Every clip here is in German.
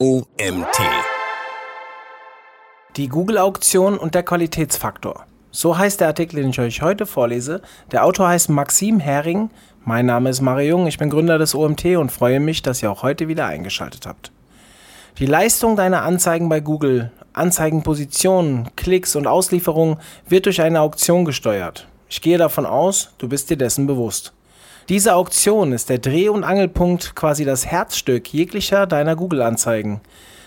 OMT. Die Google-Auktion und der Qualitätsfaktor. So heißt der Artikel, den ich euch heute vorlese. Der Autor heißt Maxim Hering. Mein Name ist Mario Jung, ich bin Gründer des OMT und freue mich, dass ihr auch heute wieder eingeschaltet habt. Die Leistung deiner Anzeigen bei Google, Anzeigenpositionen, Klicks und Auslieferungen wird durch eine Auktion gesteuert. Ich gehe davon aus, du bist dir dessen bewusst. Diese Auktion ist der Dreh- und Angelpunkt, quasi das Herzstück jeglicher deiner Google-Anzeigen.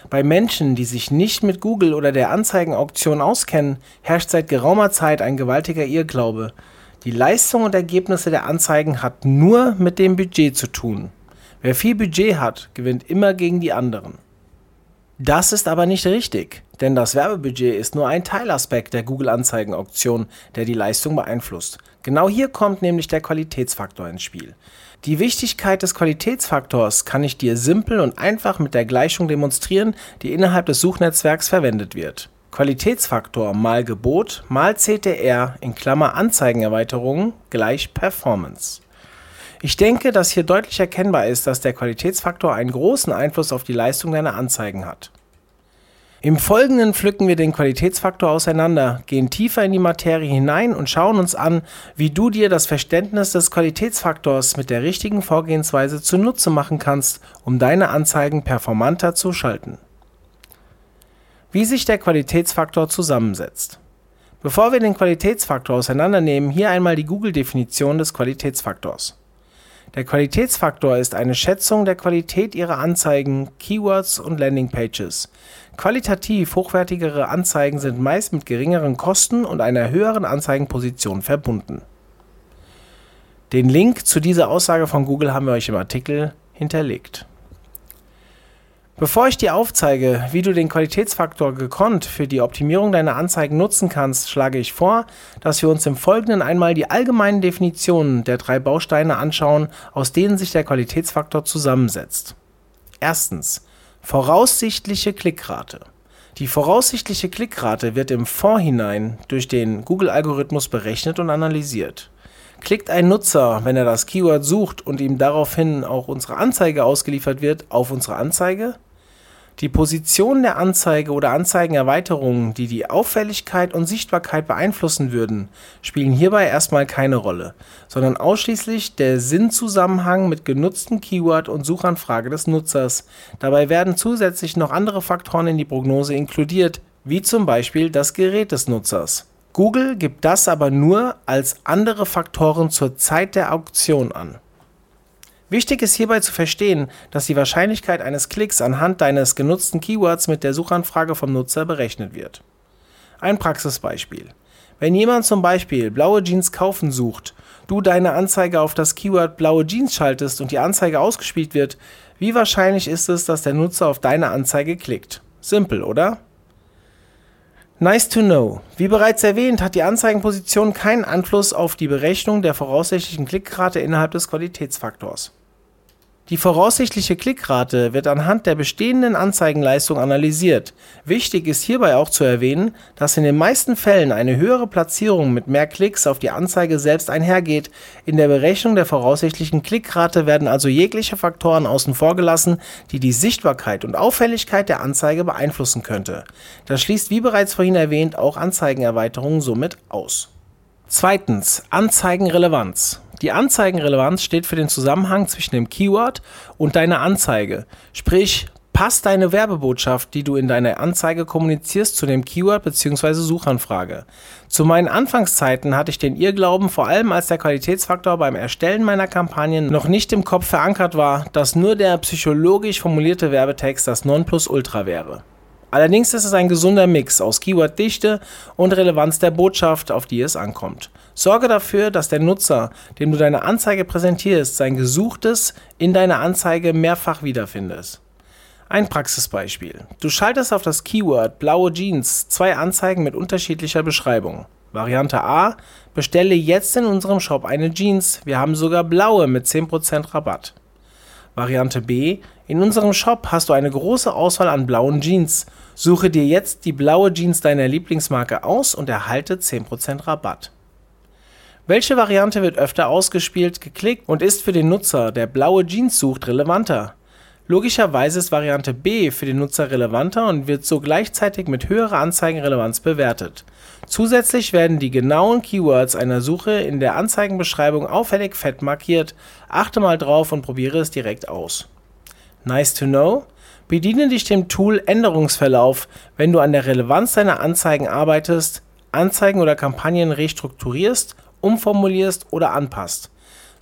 Bei Menschen, die sich nicht mit Google oder der Anzeigenauktion auskennen, herrscht seit geraumer Zeit ein gewaltiger Irrglaube. Die Leistung und Ergebnisse der Anzeigen hat nur mit dem Budget zu tun. Wer viel Budget hat, gewinnt immer gegen die anderen. Das ist aber nicht richtig, denn das Werbebudget ist nur ein Teilaspekt der Google-Anzeigen-Auktion, der die Leistung beeinflusst. Genau hier kommt nämlich der Qualitätsfaktor ins Spiel. Die Wichtigkeit des Qualitätsfaktors kann ich dir simpel und einfach mit der Gleichung demonstrieren, die innerhalb des Suchnetzwerks verwendet wird. Qualitätsfaktor mal Gebot mal CTR in Klammer Anzeigenerweiterungen gleich Performance. Ich denke, dass hier deutlich erkennbar ist, dass der Qualitätsfaktor einen großen Einfluss auf die Leistung deiner Anzeigen hat. Im Folgenden pflücken wir den Qualitätsfaktor auseinander, gehen tiefer in die Materie hinein und schauen uns an, wie du dir das Verständnis des Qualitätsfaktors mit der richtigen Vorgehensweise zunutze machen kannst, um deine Anzeigen performanter zu schalten. Wie sich der Qualitätsfaktor zusammensetzt. Bevor wir den Qualitätsfaktor auseinandernehmen, hier einmal die Google-Definition des Qualitätsfaktors. Der Qualitätsfaktor ist eine Schätzung der Qualität Ihrer Anzeigen, Keywords und Landingpages. Qualitativ hochwertigere Anzeigen sind meist mit geringeren Kosten und einer höheren Anzeigenposition verbunden. Den Link zu dieser Aussage von Google haben wir euch im Artikel hinterlegt. Bevor ich dir aufzeige, wie du den Qualitätsfaktor gekonnt für die Optimierung deiner Anzeigen nutzen kannst, schlage ich vor, dass wir uns im Folgenden einmal die allgemeinen Definitionen der drei Bausteine anschauen, aus denen sich der Qualitätsfaktor zusammensetzt. Erstens voraussichtliche Klickrate. Die voraussichtliche Klickrate wird im Vorhinein durch den Google-Algorithmus berechnet und analysiert. Klickt ein Nutzer, wenn er das Keyword sucht und ihm daraufhin auch unsere Anzeige ausgeliefert wird, auf unsere Anzeige? Die Position der Anzeige oder Anzeigenerweiterungen, die die Auffälligkeit und Sichtbarkeit beeinflussen würden, spielen hierbei erstmal keine Rolle, sondern ausschließlich der Sinnzusammenhang mit genutztem Keyword und Suchanfrage des Nutzers. Dabei werden zusätzlich noch andere Faktoren in die Prognose inkludiert, wie zum Beispiel das Gerät des Nutzers. Google gibt das aber nur als andere Faktoren zur Zeit der Auktion an. Wichtig ist hierbei zu verstehen, dass die Wahrscheinlichkeit eines Klicks anhand deines genutzten Keywords mit der Suchanfrage vom Nutzer berechnet wird. Ein Praxisbeispiel. Wenn jemand zum Beispiel blaue Jeans kaufen sucht, du deine Anzeige auf das Keyword blaue Jeans schaltest und die Anzeige ausgespielt wird, wie wahrscheinlich ist es, dass der Nutzer auf deine Anzeige klickt? Simpel, oder? Nice to know. Wie bereits erwähnt, hat die Anzeigenposition keinen Einfluss auf die Berechnung der voraussichtlichen Klickrate innerhalb des Qualitätsfaktors. Die voraussichtliche Klickrate wird anhand der bestehenden Anzeigenleistung analysiert. Wichtig ist hierbei auch zu erwähnen, dass in den meisten Fällen eine höhere Platzierung mit mehr Klicks auf die Anzeige selbst einhergeht. In der Berechnung der voraussichtlichen Klickrate werden also jegliche Faktoren außen vor gelassen, die die Sichtbarkeit und Auffälligkeit der Anzeige beeinflussen könnte. Das schließt wie bereits vorhin erwähnt auch Anzeigenerweiterungen somit aus. Zweitens Anzeigenrelevanz. Die Anzeigenrelevanz steht für den Zusammenhang zwischen dem Keyword und deiner Anzeige. Sprich, passt deine Werbebotschaft, die du in deiner Anzeige kommunizierst, zu dem Keyword bzw. Suchanfrage. Zu meinen Anfangszeiten hatte ich den Irrglauben, vor allem als der Qualitätsfaktor beim Erstellen meiner Kampagnen noch nicht im Kopf verankert war, dass nur der psychologisch formulierte Werbetext das Nonplusultra wäre. Allerdings ist es ein gesunder Mix aus Keyworddichte und Relevanz der Botschaft, auf die es ankommt. Sorge dafür, dass der Nutzer, dem du deine Anzeige präsentierst, sein Gesuchtes in deiner Anzeige mehrfach wiederfindest. Ein Praxisbeispiel. Du schaltest auf das Keyword blaue Jeans zwei Anzeigen mit unterschiedlicher Beschreibung. Variante A, bestelle jetzt in unserem Shop eine Jeans. Wir haben sogar blaue mit 10% Rabatt. Variante B, in unserem Shop hast du eine große Auswahl an blauen Jeans. Suche dir jetzt die blaue Jeans deiner Lieblingsmarke aus und erhalte 10% Rabatt. Welche Variante wird öfter ausgespielt, geklickt und ist für den Nutzer, der blaue Jeans sucht, relevanter? Logischerweise ist Variante B für den Nutzer relevanter und wird so gleichzeitig mit höherer Anzeigenrelevanz bewertet. Zusätzlich werden die genauen Keywords einer Suche in der Anzeigenbeschreibung auffällig fett markiert. Achte mal drauf und probiere es direkt aus. Nice to know? Bediene dich dem Tool Änderungsverlauf, wenn du an der Relevanz deiner Anzeigen arbeitest, Anzeigen oder Kampagnen restrukturierst, umformulierst oder anpasst.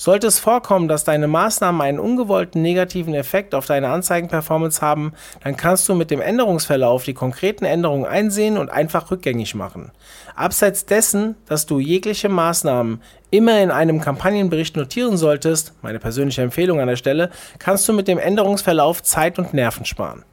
Sollte es vorkommen, dass deine Maßnahmen einen ungewollten negativen Effekt auf deine Anzeigenperformance haben, dann kannst du mit dem Änderungsverlauf die konkreten Änderungen einsehen und einfach rückgängig machen. Abseits dessen, dass du jegliche Maßnahmen immer in einem Kampagnenbericht notieren solltest, meine persönliche Empfehlung an der Stelle, kannst du mit dem Änderungsverlauf Zeit und Nerven sparen.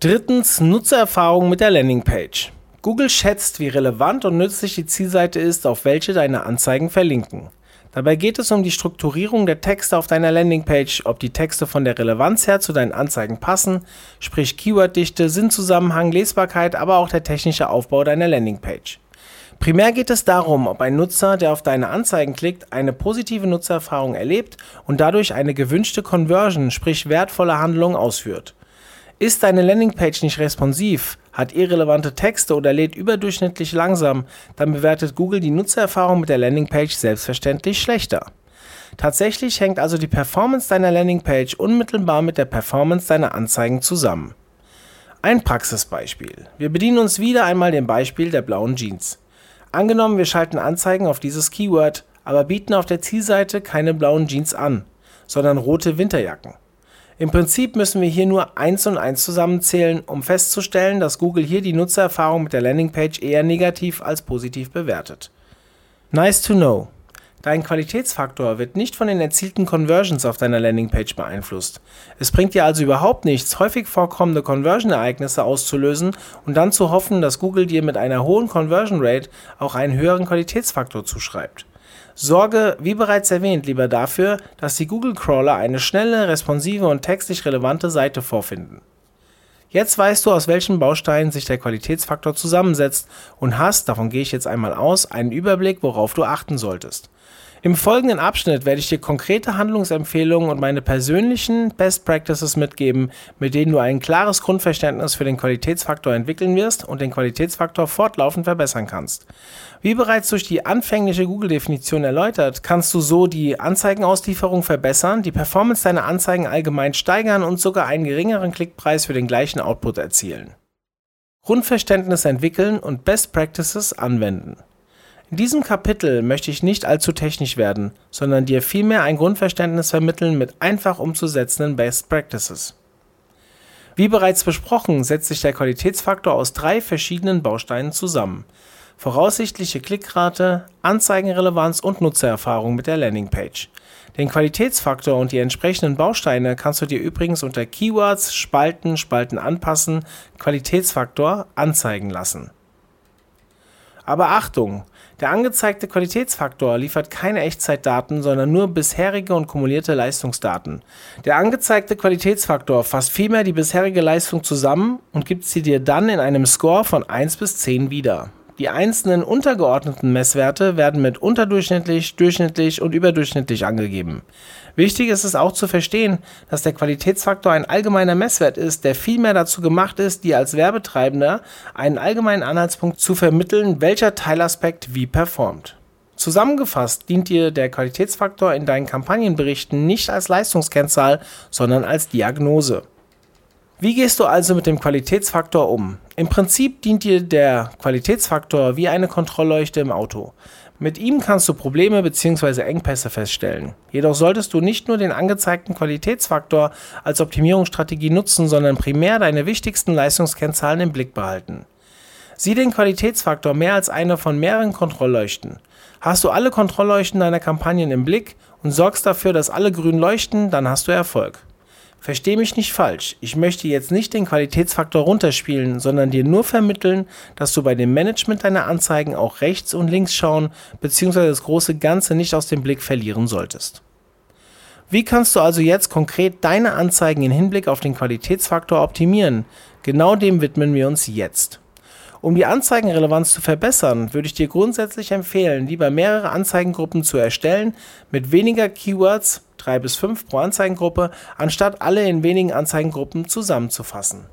Drittens, Nutzererfahrung mit der Landingpage. Google schätzt, wie relevant und nützlich die Zielseite ist, auf welche deine Anzeigen verlinken. Dabei geht es um die Strukturierung der Texte auf deiner Landingpage, ob die Texte von der Relevanz her zu deinen Anzeigen passen, sprich Keyworddichte, Sinnzusammenhang, Lesbarkeit, aber auch der technische Aufbau deiner Landingpage. Primär geht es darum, ob ein Nutzer, der auf deine Anzeigen klickt, eine positive Nutzererfahrung erlebt und dadurch eine gewünschte Conversion, sprich wertvolle Handlung ausführt. Ist deine Landingpage nicht responsiv, hat irrelevante Texte oder lädt überdurchschnittlich langsam, dann bewertet Google die Nutzererfahrung mit der Landingpage selbstverständlich schlechter. Tatsächlich hängt also die Performance deiner Landingpage unmittelbar mit der Performance deiner Anzeigen zusammen. Ein Praxisbeispiel. Wir bedienen uns wieder einmal dem Beispiel der blauen Jeans. Angenommen, wir schalten Anzeigen auf dieses Keyword, aber bieten auf der Zielseite keine blauen Jeans an, sondern rote Winterjacken. Im Prinzip müssen wir hier nur 1 und 1 zusammenzählen, um festzustellen, dass Google hier die Nutzererfahrung mit der Landingpage eher negativ als positiv bewertet. Nice to know. Dein Qualitätsfaktor wird nicht von den erzielten Conversions auf deiner Landingpage beeinflusst. Es bringt dir also überhaupt nichts, häufig vorkommende Conversion-Ereignisse auszulösen und dann zu hoffen, dass Google dir mit einer hohen Conversion Rate auch einen höheren Qualitätsfaktor zuschreibt. Sorge, wie bereits erwähnt, lieber dafür, dass die Google-Crawler eine schnelle, responsive und textlich relevante Seite vorfinden. Jetzt weißt du, aus welchen Bausteinen sich der Qualitätsfaktor zusammensetzt und hast, davon gehe ich jetzt einmal aus, einen Überblick, worauf du achten solltest. Im folgenden Abschnitt werde ich dir konkrete Handlungsempfehlungen und meine persönlichen Best Practices mitgeben, mit denen du ein klares Grundverständnis für den Qualitätsfaktor entwickeln wirst und den Qualitätsfaktor fortlaufend verbessern kannst. Wie bereits durch die anfängliche Google-Definition erläutert, kannst du so die Anzeigenauslieferung verbessern, die Performance deiner Anzeigen allgemein steigern und sogar einen geringeren Klickpreis für den gleichen Output erzielen. Grundverständnis entwickeln und Best Practices anwenden. In diesem Kapitel möchte ich nicht allzu technisch werden, sondern dir vielmehr ein Grundverständnis vermitteln mit einfach umzusetzenden Best Practices. Wie bereits besprochen, setzt sich der Qualitätsfaktor aus drei verschiedenen Bausteinen zusammen. Voraussichtliche Klickrate, Anzeigenrelevanz und Nutzererfahrung mit der Landingpage. Den Qualitätsfaktor und die entsprechenden Bausteine kannst du dir übrigens unter Keywords, Spalten, Spalten anpassen, Qualitätsfaktor anzeigen lassen. Aber Achtung, der angezeigte Qualitätsfaktor liefert keine Echtzeitdaten, sondern nur bisherige und kumulierte Leistungsdaten. Der angezeigte Qualitätsfaktor fasst vielmehr die bisherige Leistung zusammen und gibt sie dir dann in einem Score von 1 bis 10 wieder. Die einzelnen untergeordneten Messwerte werden mit unterdurchschnittlich, durchschnittlich und überdurchschnittlich angegeben. Wichtig ist es auch zu verstehen, dass der Qualitätsfaktor ein allgemeiner Messwert ist, der vielmehr dazu gemacht ist, dir als Werbetreibender einen allgemeinen Anhaltspunkt zu vermitteln, welcher Teilaspekt wie performt. Zusammengefasst dient dir der Qualitätsfaktor in deinen Kampagnenberichten nicht als Leistungskennzahl, sondern als Diagnose. Wie gehst du also mit dem Qualitätsfaktor um? Im Prinzip dient dir der Qualitätsfaktor wie eine Kontrollleuchte im Auto. Mit ihm kannst du Probleme bzw. Engpässe feststellen. Jedoch solltest du nicht nur den angezeigten Qualitätsfaktor als Optimierungsstrategie nutzen, sondern primär deine wichtigsten Leistungskennzahlen im Blick behalten. Sieh den Qualitätsfaktor mehr als eine von mehreren Kontrollleuchten. Hast du alle Kontrollleuchten deiner Kampagnen im Blick und sorgst dafür, dass alle grün leuchten, dann hast du Erfolg. Versteh mich nicht falsch, ich möchte jetzt nicht den Qualitätsfaktor runterspielen, sondern dir nur vermitteln, dass du bei dem Management deiner Anzeigen auch rechts und links schauen bzw. das große Ganze nicht aus dem Blick verlieren solltest. Wie kannst du also jetzt konkret deine Anzeigen in Hinblick auf den Qualitätsfaktor optimieren? Genau dem widmen wir uns jetzt. Um die Anzeigenrelevanz zu verbessern, würde ich dir grundsätzlich empfehlen, lieber mehrere Anzeigengruppen zu erstellen mit weniger Keywords, drei bis fünf pro Anzeigengruppe, anstatt alle in wenigen Anzeigengruppen zusammenzufassen.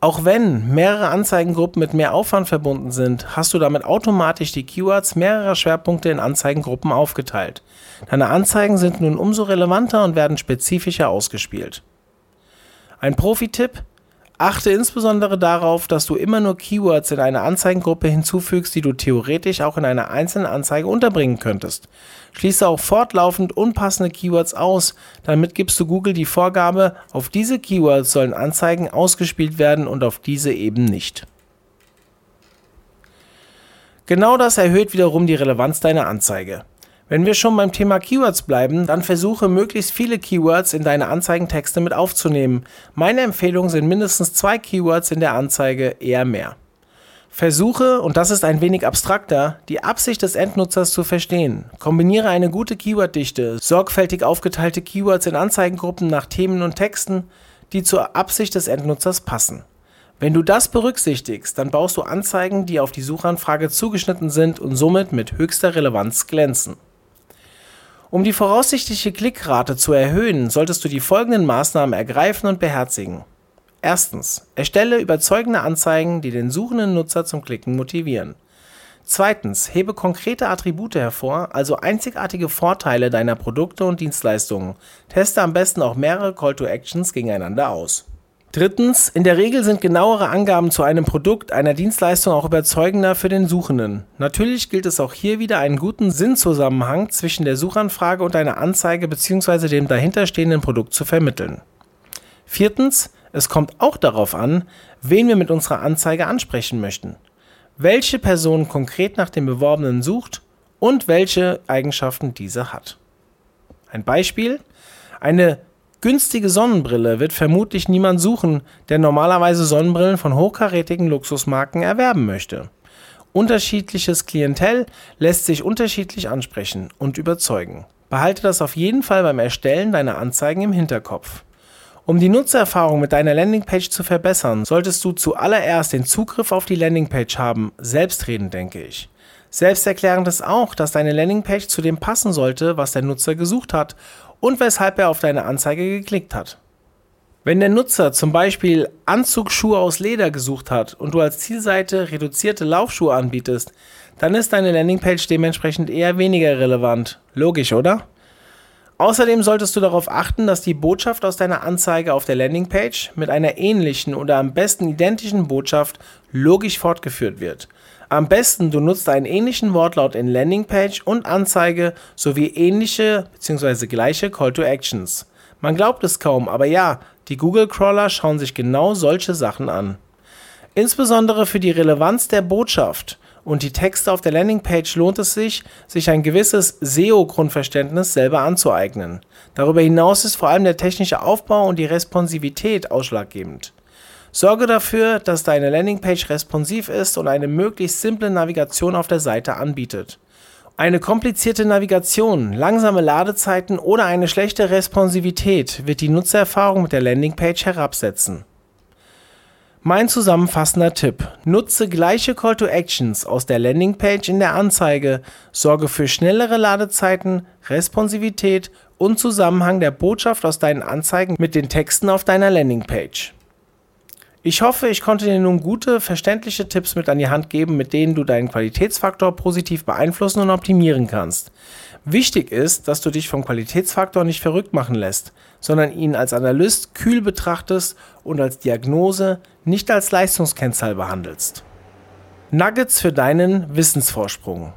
Auch wenn mehrere Anzeigengruppen mit mehr Aufwand verbunden sind, hast du damit automatisch die Keywords mehrerer Schwerpunkte in Anzeigengruppen aufgeteilt. Deine Anzeigen sind nun umso relevanter und werden spezifischer ausgespielt. Ein Profi-Tipp: Achte insbesondere darauf, dass du immer nur Keywords in eine Anzeigengruppe hinzufügst, die du theoretisch auch in einer einzelnen Anzeige unterbringen könntest. Schließe auch fortlaufend unpassende Keywords aus, damit gibst du Google die Vorgabe, auf diese Keywords sollen Anzeigen ausgespielt werden und auf diese eben nicht. Genau das erhöht wiederum die Relevanz deiner Anzeige. Wenn wir schon beim Thema Keywords bleiben, dann versuche möglichst viele Keywords in deine Anzeigentexte mit aufzunehmen. Meine Empfehlung sind mindestens zwei Keywords in der Anzeige, eher mehr. Versuche, und das ist ein wenig abstrakter, die Absicht des Endnutzers zu verstehen. Kombiniere eine gute Keyworddichte, sorgfältig aufgeteilte Keywords in Anzeigengruppen nach Themen und Texten, die zur Absicht des Endnutzers passen. Wenn du das berücksichtigst, dann baust du Anzeigen, die auf die Suchanfrage zugeschnitten sind und somit mit höchster Relevanz glänzen. Um die voraussichtliche Klickrate zu erhöhen, solltest du die folgenden Maßnahmen ergreifen und beherzigen. Erstens, erstelle überzeugende Anzeigen, die den suchenden Nutzer zum Klicken motivieren. Zweitens, hebe konkrete Attribute hervor, also einzigartige Vorteile deiner Produkte und Dienstleistungen. Teste am besten auch mehrere Call to Actions gegeneinander aus. Drittens, in der Regel sind genauere Angaben zu einem Produkt, einer Dienstleistung auch überzeugender für den Suchenden. Natürlich gilt es auch hier wieder einen guten Sinnzusammenhang zwischen der Suchanfrage und einer Anzeige bzw. dem dahinterstehenden Produkt zu vermitteln. Viertens, es kommt auch darauf an, wen wir mit unserer Anzeige ansprechen möchten. Welche Person konkret nach dem Beworbenen sucht und welche Eigenschaften diese hat. Ein Beispiel: Eine günstige Sonnenbrille wird vermutlich niemand suchen, der normalerweise Sonnenbrillen von hochkarätigen Luxusmarken erwerben möchte. Unterschiedliches Klientel lässt sich unterschiedlich ansprechen und überzeugen. Behalte das auf jeden Fall beim Erstellen deiner Anzeigen im Hinterkopf. Um die Nutzererfahrung mit deiner Landingpage zu verbessern, solltest du zuallererst den Zugriff auf die Landingpage haben, selbstredend denke ich. Selbsterklärend ist auch, dass deine Landingpage zu dem passen sollte, was der Nutzer gesucht hat und weshalb er auf deine Anzeige geklickt hat. Wenn der Nutzer zum Beispiel Anzugsschuhe aus Leder gesucht hat und du als Zielseite reduzierte Laufschuhe anbietest, dann ist deine Landingpage dementsprechend eher weniger relevant. Logisch, oder? Außerdem solltest du darauf achten, dass die Botschaft aus deiner Anzeige auf der Landingpage mit einer ähnlichen oder am besten identischen Botschaft logisch fortgeführt wird. Am besten du nutzt einen ähnlichen Wortlaut in Landingpage und Anzeige sowie ähnliche bzw. gleiche Call to Actions. Man glaubt es kaum, aber ja, die Google Crawler schauen sich genau solche Sachen an. Insbesondere für die Relevanz der Botschaft und die Texte auf der Landingpage lohnt es sich, sich ein gewisses SEO-Grundverständnis selber anzueignen. Darüber hinaus ist vor allem der technische Aufbau und die Responsivität ausschlaggebend. Sorge dafür, dass deine Landingpage responsiv ist und eine möglichst simple Navigation auf der Seite anbietet. Eine komplizierte Navigation, langsame Ladezeiten oder eine schlechte Responsivität wird die Nutzererfahrung mit der Landingpage herabsetzen. Mein zusammenfassender Tipp: Nutze gleiche Call to Actions aus der Landingpage in der Anzeige, sorge für schnellere Ladezeiten, Responsivität und Zusammenhang der Botschaft aus deinen Anzeigen mit den Texten auf deiner Landingpage. Ich hoffe, ich konnte dir nun gute, verständliche Tipps mit an die Hand geben, mit denen du deinen Qualitätsfaktor positiv beeinflussen und optimieren kannst. Wichtig ist, dass du dich vom Qualitätsfaktor nicht verrückt machen lässt, sondern ihn als Analyst kühl betrachtest und als Diagnose, nicht als Leistungskennzahl behandelst. Nuggets für deinen Wissensvorsprung.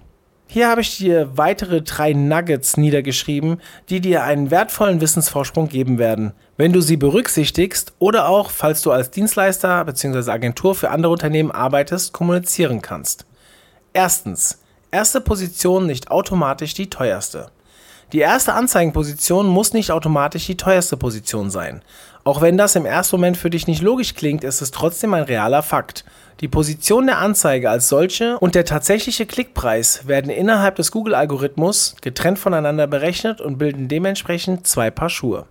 Hier habe ich dir weitere drei Nuggets niedergeschrieben, die dir einen wertvollen Wissensvorsprung geben werden, wenn du sie berücksichtigst oder auch, falls du als Dienstleister bzw. Agentur für andere Unternehmen arbeitest, kommunizieren kannst. Erstens, erste Position nicht automatisch die teuerste. Die erste Anzeigenposition muss nicht automatisch die teuerste Position sein. Auch wenn das im ersten Moment für dich nicht logisch klingt, ist es trotzdem ein realer Fakt. Die Position der Anzeige als solche und der tatsächliche Klickpreis werden innerhalb des Google-Algorithmus getrennt voneinander berechnet und bilden dementsprechend zwei Paar Schuhe.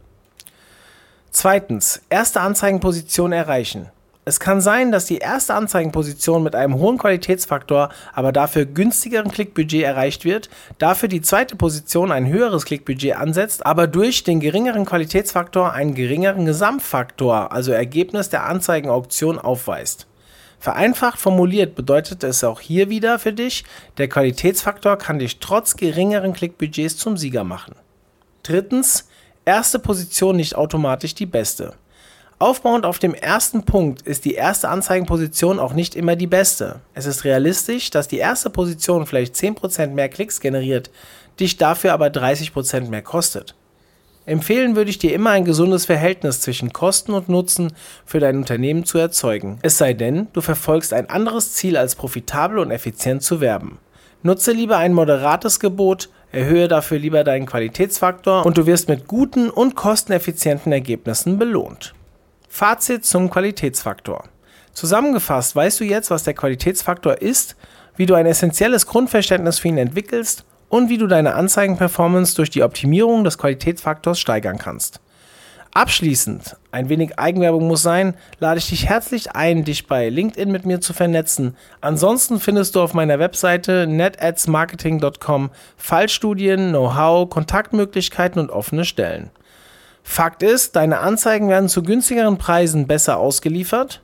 Zweitens, erste Anzeigenposition erreichen. Es kann sein, dass die erste Anzeigenposition mit einem hohen Qualitätsfaktor, aber dafür günstigeren Klickbudget erreicht wird, dafür die zweite Position ein höheres Klickbudget ansetzt, aber durch den geringeren Qualitätsfaktor einen geringeren Gesamtfaktor, also Ergebnis der Anzeigenauktion, aufweist. Vereinfacht formuliert bedeutet es auch hier wieder für dich, der Qualitätsfaktor kann dich trotz geringeren Klickbudgets zum Sieger machen. Drittens, erste Position nicht automatisch die beste. Aufbauend auf dem ersten Punkt ist die erste Anzeigenposition auch nicht immer die beste. Es ist realistisch, dass die erste Position vielleicht 10% mehr Klicks generiert, dich dafür aber 30% mehr kostet. Empfehlen würde ich dir immer ein gesundes Verhältnis zwischen Kosten und Nutzen für dein Unternehmen zu erzeugen. Es sei denn, du verfolgst ein anderes Ziel als profitabel und effizient zu werben. Nutze lieber ein moderates Gebot, erhöhe dafür lieber deinen Qualitätsfaktor und du wirst mit guten und kosteneffizienten Ergebnissen belohnt. Fazit zum Qualitätsfaktor. Zusammengefasst weißt du jetzt, was der Qualitätsfaktor ist, wie du ein essentielles Grundverständnis für ihn entwickelst und wie du deine Anzeigenperformance durch die Optimierung des Qualitätsfaktors steigern kannst. Abschließend, ein wenig Eigenwerbung muss sein, lade ich dich herzlich ein, dich bei LinkedIn mit mir zu vernetzen. Ansonsten findest du auf meiner Webseite netadsmarketing.com Fallstudien, Know-how, Kontaktmöglichkeiten und offene Stellen. Fakt ist, deine Anzeigen werden zu günstigeren Preisen besser ausgeliefert,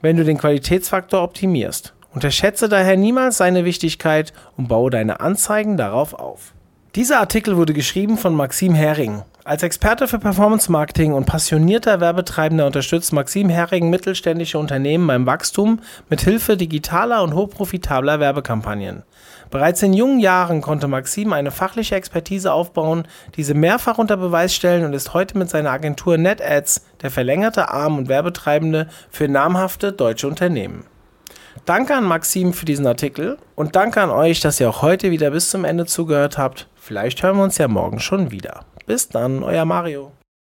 wenn du den Qualitätsfaktor optimierst. Unterschätze daher niemals seine Wichtigkeit und baue deine Anzeigen darauf auf. Dieser Artikel wurde geschrieben von Maxim Hering. Als Experte für Performance Marketing und passionierter Werbetreibender unterstützt Maxim Hering mittelständische Unternehmen beim Wachstum mit Hilfe digitaler und hochprofitabler Werbekampagnen. Bereits in jungen Jahren konnte Maxim eine fachliche Expertise aufbauen, diese mehrfach unter Beweis stellen und ist heute mit seiner Agentur NetAds der verlängerte Arm und Werbetreibende für namhafte deutsche Unternehmen. Danke an Maxim für diesen Artikel und danke an euch, dass ihr auch heute wieder bis zum Ende zugehört habt. Vielleicht hören wir uns ja morgen schon wieder. Bis dann, euer Mario.